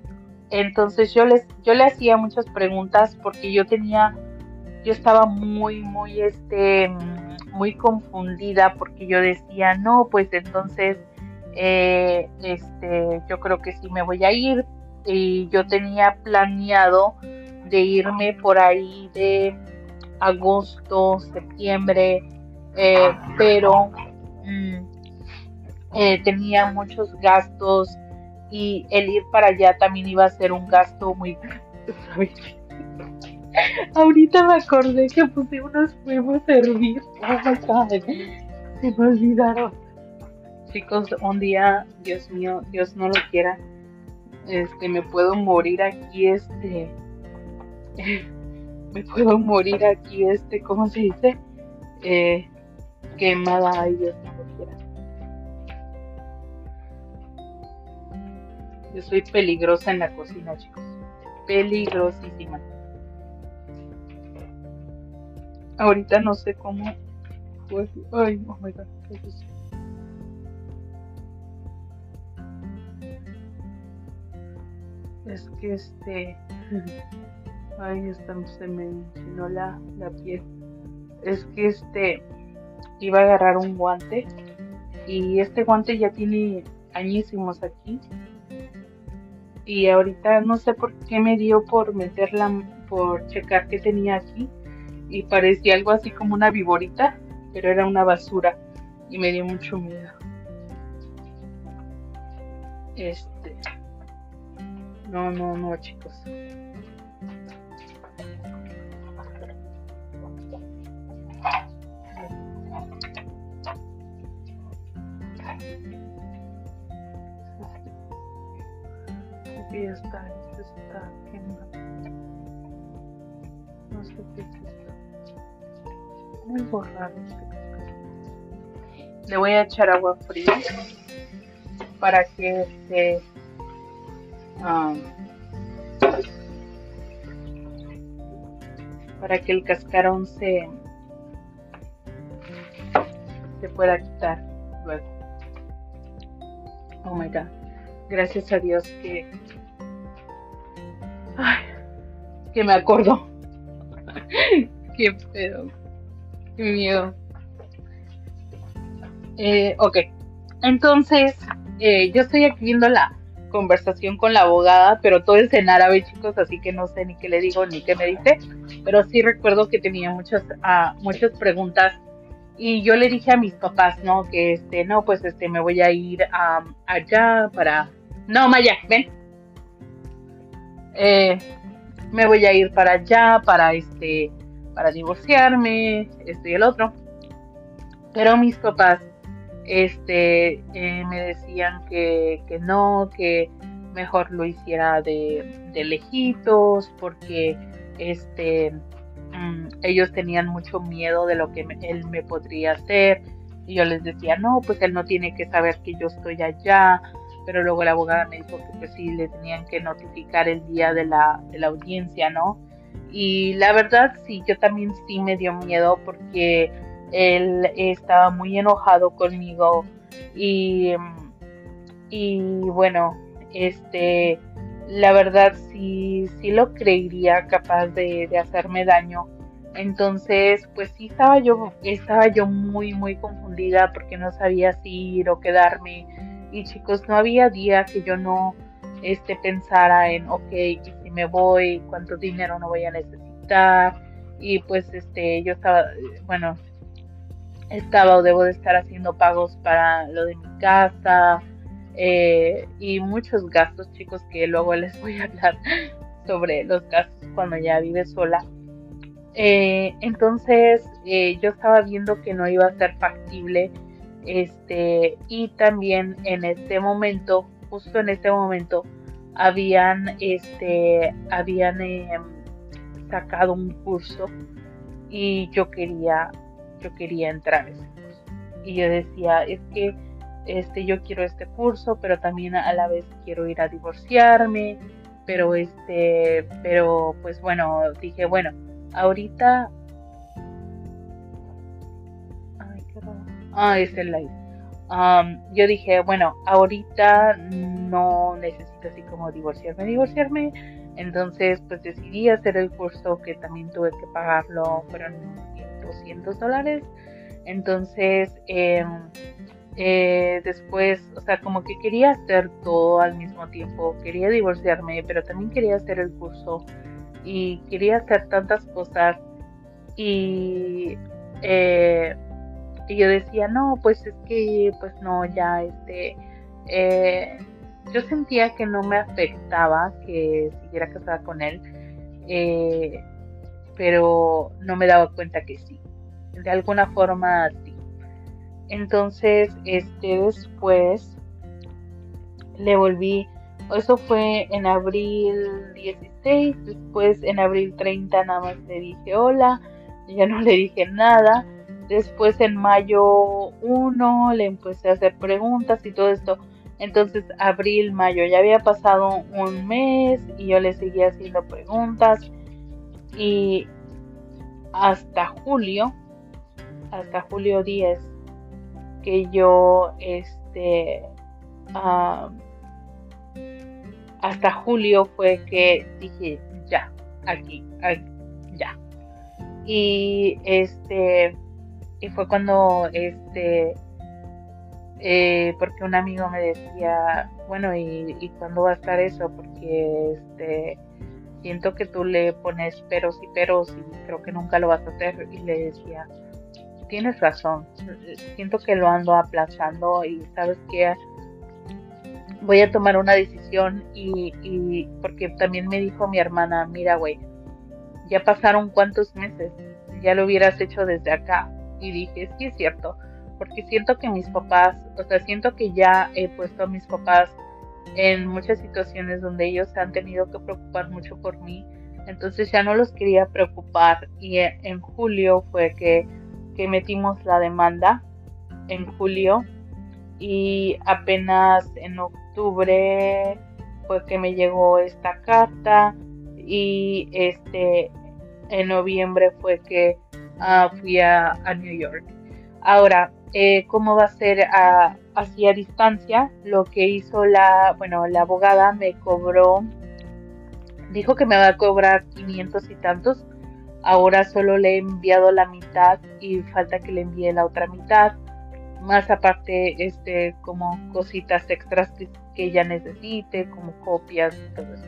Speaker 2: entonces yo les, yo le hacía muchas preguntas porque yo tenía, yo estaba muy, muy, este, muy confundida porque yo decía, no, pues entonces eh, este, yo creo que sí me voy a ir y yo tenía planeado de irme por ahí de agosto, septiembre, eh, pero mm, eh, tenía muchos gastos y el ir para allá también iba a ser un gasto muy Ahorita me acordé que puse unos huevos a hervir. Oh. Se me olvidaron. Chicos, un día, Dios mío, Dios no lo quiera, este, me puedo morir aquí, este, me puedo morir aquí, este, ¿cómo se dice? Eh, quemada, ay Dios no quiera. Yo soy peligrosa en la cocina, chicos. Peligrosísima. Ahorita no sé cómo. Pues, ay, oh my god. Es que este. Ay, esta se me enchinó la, la piel. Es que este. Iba a agarrar un guante. Y este guante ya tiene añísimos aquí. Y ahorita no sé por qué me dio por meterla, por checar qué tenía aquí. Y parecía algo así como una viborita, pero era una basura. Y me dio mucho miedo. Este. No, no, no, chicos. Está, esto está quemando. No sé qué es esto. Muy borrado este Le voy a echar agua fría para que se um, para que el cascarón se se pueda quitar luego. Oh my god. Gracias a Dios que que me acordó. Qué pedo. Qué miedo. Eh, ok. Entonces, eh, yo estoy aquí viendo la conversación con la abogada, pero todo es en árabe, chicos, así que no sé ni qué le digo ni qué me dice. Pero sí recuerdo que tenía muchas, ah, muchas preguntas y yo le dije a mis papás, ¿no? Que este, no, pues este, me voy a ir a allá para. No, Maya, ven. Eh, me voy a ir para allá para este, para divorciarme, este y el otro. Pero mis papás, este, eh, me decían que, que no, que mejor lo hiciera de, de lejitos, porque este mm, ellos tenían mucho miedo de lo que él me podría hacer. Y yo les decía, no, pues él no tiene que saber que yo estoy allá. Pero luego la abogada me dijo que pues sí, le tenían que notificar el día de la, de la audiencia, ¿no? Y la verdad sí, yo también sí me dio miedo porque él estaba muy enojado conmigo y, y bueno, este, la verdad sí, sí lo creería capaz de, de hacerme daño. Entonces, pues sí estaba yo, estaba yo muy, muy confundida porque no sabía si ir o quedarme. Y chicos, no había día que yo no este, pensara en, ok, y si me voy, cuánto dinero no voy a necesitar. Y pues este, yo estaba, bueno, estaba o debo de estar haciendo pagos para lo de mi casa eh, y muchos gastos, chicos, que luego les voy a hablar sobre los gastos cuando ya vive sola. Eh, entonces eh, yo estaba viendo que no iba a ser factible este y también en este momento justo en este momento habían este habían eh, sacado un curso y yo quería yo quería entrar a ese curso. Y yo decía es que este yo quiero este curso pero también a la vez quiero ir a divorciarme pero este pero pues bueno dije bueno ahorita ah es el live yo dije, bueno, ahorita no necesito así como divorciarme, divorciarme. Entonces, pues decidí hacer el curso que también tuve que pagarlo, fueron 200 dólares. Entonces, eh, eh, después, o sea, como que quería hacer todo al mismo tiempo. Quería divorciarme, pero también quería hacer el curso y quería hacer tantas cosas. Y eh, y yo decía, no, pues es que, pues no, ya, este, eh, yo sentía que no me afectaba que siguiera casada con él, eh, pero no me daba cuenta que sí, de alguna forma sí. Entonces, este, después le volví Eso fue en abril 16, después en abril 30 nada más le dije hola, ya no le dije nada. Después en mayo 1 le empecé a hacer preguntas y todo esto. Entonces abril, mayo, ya había pasado un mes y yo le seguía haciendo preguntas. Y hasta julio, hasta julio 10, que yo, este, hasta julio fue que dije, ya, aquí, ya. Y este, y fue cuando, este, eh, porque un amigo me decía, bueno, ¿y, ¿y cuándo va a estar eso? Porque, este, siento que tú le pones peros y peros y creo que nunca lo vas a hacer. Y le decía, tienes razón, siento que lo ando aplazando y sabes que voy a tomar una decisión y, y porque también me dijo mi hermana, mira, güey, ya pasaron cuántos meses, ya lo hubieras hecho desde acá. Y dije, sí es cierto, porque siento que mis papás, o sea, siento que ya he puesto a mis papás en muchas situaciones donde ellos se han tenido que preocupar mucho por mí, entonces ya no los quería preocupar y en julio fue que, que metimos la demanda, en julio, y apenas en octubre fue que me llegó esta carta y este en noviembre fue que uh, fui a, New York. Ahora, eh, ¿cómo va a ser a, así a distancia? Lo que hizo la, bueno, la abogada me cobró, dijo que me va a cobrar 500 y tantos. Ahora solo le he enviado la mitad y falta que le envíe la otra mitad más aparte este como cositas extras que, ella necesite como copias y todo eso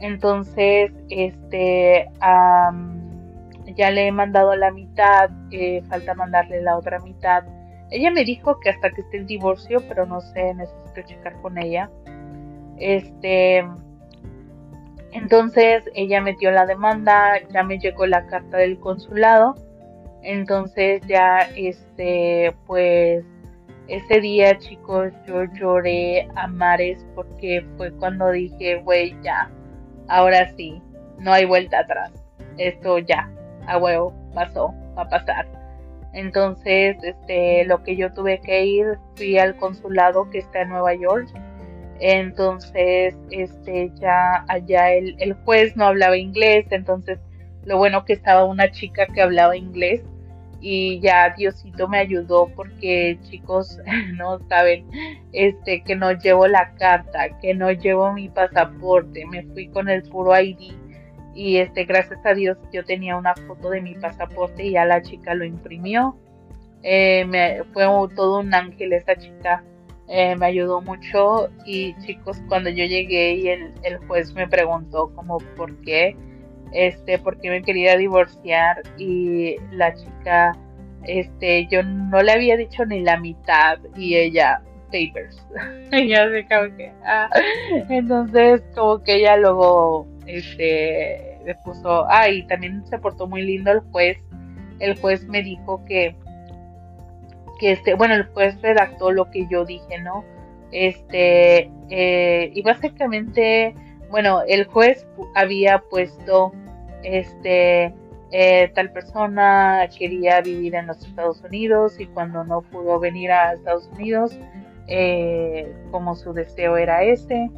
Speaker 2: entonces este ya le he mandado la mitad eh, falta mandarle la otra mitad. Ella me dijo que hasta que esté el divorcio pero no sé necesito checar con ella. Este entonces ella metió la demanda ya me llegó la carta del consulado. Entonces ya, este, pues, ese día, chicos, yo lloré a mares porque fue cuando dije, güey, ya, ahora sí, no hay vuelta atrás. Esto ya, a huevo, pasó, va a pasar. Entonces, este, lo que yo tuve que ir, fui al consulado que está en Nueva York. Entonces, este, ya allá el, el juez no hablaba inglés, entonces lo bueno que estaba una chica que hablaba inglés y ya Diosito me ayudó porque chicos no saben este que no llevo la carta, que no llevo mi pasaporte, me fui con el puro ID y este gracias a Dios yo tenía una foto de mi pasaporte y ya la chica lo imprimió. Eh, me, fue todo un ángel esa chica. Eh, me ayudó mucho y chicos cuando yo llegué y el, el juez me preguntó como por qué este, porque me quería divorciar y la chica, este, yo no le había dicho ni la mitad y ella, papers. ella se como que, ah. Entonces, como que ella luego, este, le puso, ah, y también se portó muy lindo el juez. El juez me dijo que, que este, bueno, el juez redactó lo que yo dije, ¿no? Este, eh, y básicamente bueno, el juez había puesto, este, eh, tal persona quería vivir en los Estados Unidos y cuando no pudo venir a Estados Unidos, eh, como su deseo era ese,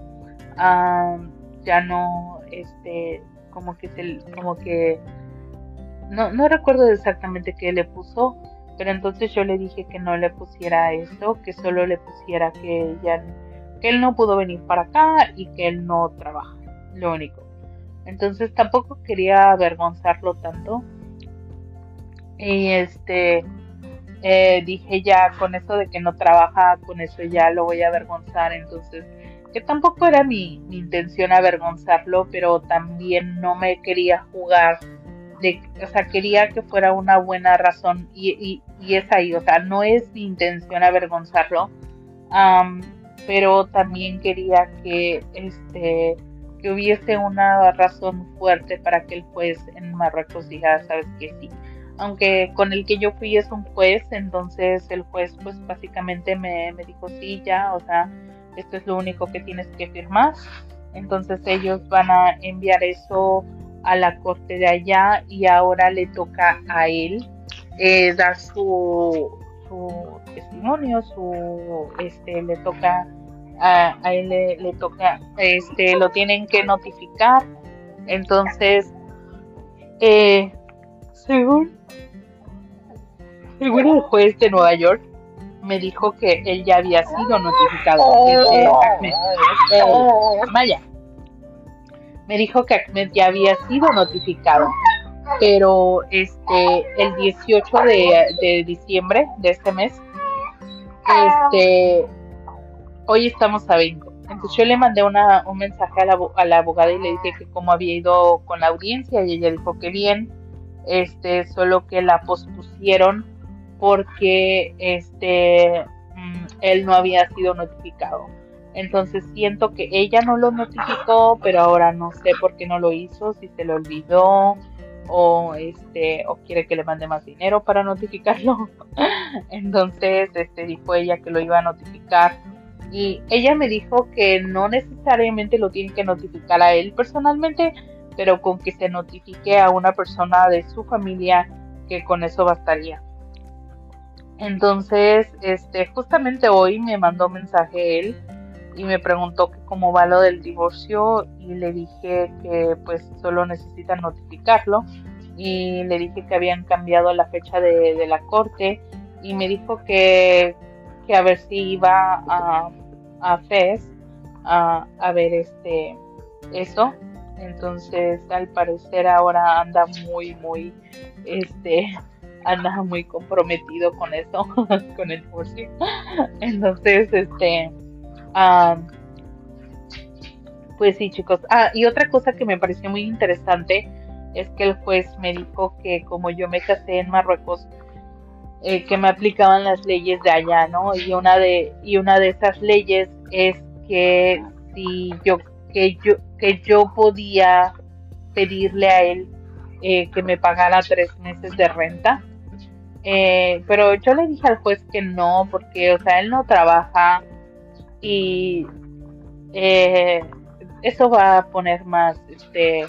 Speaker 2: ya no, este, como que se, como que, no, no recuerdo exactamente qué le puso, pero entonces yo le dije que no le pusiera eso, que solo le pusiera que ya que él no pudo venir para acá y que él no trabaja, lo único. Entonces tampoco quería avergonzarlo tanto. Y este eh, dije ya con eso de que no trabaja, con eso ya lo voy a avergonzar. Entonces, que tampoco era mi, intención avergonzarlo, pero también no me quería jugar. De, o sea, quería que fuera una buena razón y, y, es ahí, o sea, no es mi intención avergonzarlo pero también quería que este que hubiese una razón fuerte para que el juez en Marruecos dijera, sabes que sí. Aunque con el que yo fui es un juez, entonces el juez pues básicamente me, me dijo sí, ya, o sea, esto es lo único que tienes que firmar. Entonces ellos van a enviar eso a la corte de allá y ahora le toca a él eh, dar su, su testimonio, su este le toca a, a él le, le toca este lo tienen que notificar. Entonces eh, según según el juez de Nueva York me dijo que él ya había sido notificado. Ahmed, Maya. Me dijo que Ahmed ya había sido notificado. Pero este el 18 de, de diciembre de este mes, este hoy estamos a 20. Entonces yo le mandé una, un mensaje a la, a la abogada y le dije que cómo había ido con la audiencia y ella dijo que bien, este, solo que la pospusieron porque este mm, él no había sido notificado. Entonces siento que ella no lo notificó, pero ahora no sé por qué no lo hizo, si se lo olvidó o este o quiere que le mande más dinero para notificarlo. Entonces, este dijo ella que lo iba a notificar y ella me dijo que no necesariamente lo tiene que notificar a él personalmente, pero con que se notifique a una persona de su familia que con eso bastaría. Entonces, este, justamente hoy me mandó mensaje él y me preguntó que cómo va lo del divorcio y le dije que pues solo necesitan notificarlo. Y le dije que habían cambiado la fecha de, de la corte y me dijo que, que a ver si iba a, a FES a, a ver este eso. Entonces al parecer ahora anda muy muy este anda muy comprometido con eso, con el divorcio. Entonces, este, um, pues sí, chicos. Ah, y otra cosa que me pareció muy interesante es que el juez me dijo que como yo me casé en Marruecos, eh, que me aplicaban las leyes de allá, ¿no? Y una de y una de esas leyes es que si yo que yo que yo podía pedirle a él eh, que me pagara tres meses de renta eh, pero yo le dije al juez que no, porque, o sea, él no trabaja y eh, eso va a poner más, este,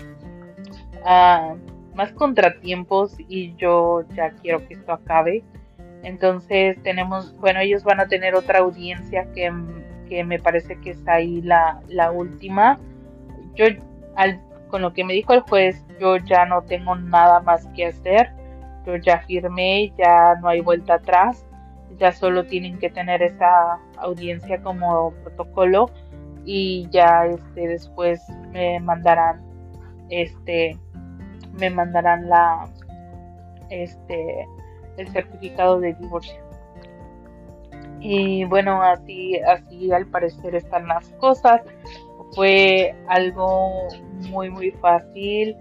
Speaker 2: uh, más contratiempos y yo ya quiero que esto acabe. Entonces tenemos, bueno, ellos van a tener otra audiencia que, que me parece que es ahí la, la última. Yo, al, con lo que me dijo el juez, yo ya no tengo nada más que hacer yo ya firmé, ya no hay vuelta atrás, ya solo tienen que tener esa audiencia como protocolo y ya este después me mandarán este me mandarán la este el certificado de divorcio. Y bueno así así al parecer están las cosas. Fue algo muy muy fácil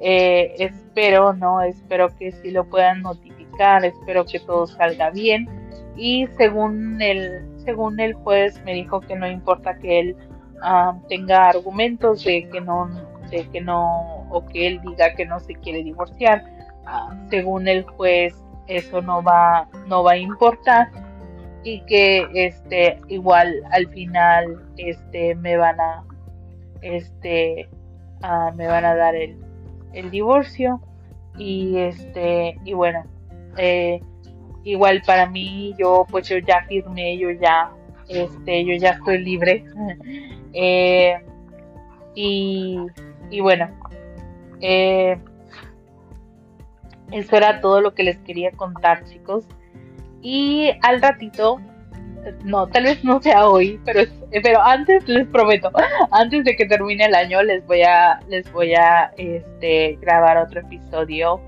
Speaker 2: eh, espero, ¿no? Espero que sí lo puedan notificar, espero que todo salga bien. Y según el, según el juez me dijo que no importa que él uh, tenga argumentos de que no, de que no, o que él diga que no se quiere divorciar. Uh, según el juez, eso no va, no va a importar y que este igual al final este me van a este uh, me van a dar el el divorcio y este y bueno eh, igual para mí yo pues yo ya firmé yo ya este yo ya estoy libre. Eh, y, y bueno eh, eso era todo lo que les quería contar chicos. Y al ratito no, tal vez no sea hoy, pero pero antes les prometo, antes de que termine el año les voy a les voy a este grabar otro episodio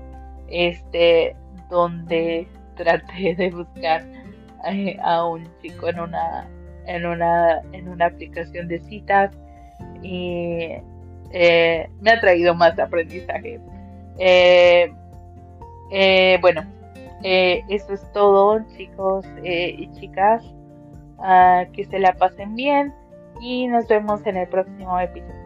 Speaker 2: este donde traté de buscar eh, a un chico en una en una en una aplicación de citas y eh, me ha traído más aprendizaje. Eh, bueno, eso es todo, chicos y chicas. Que se la pasen bien y nos vemos en el próximo episodio.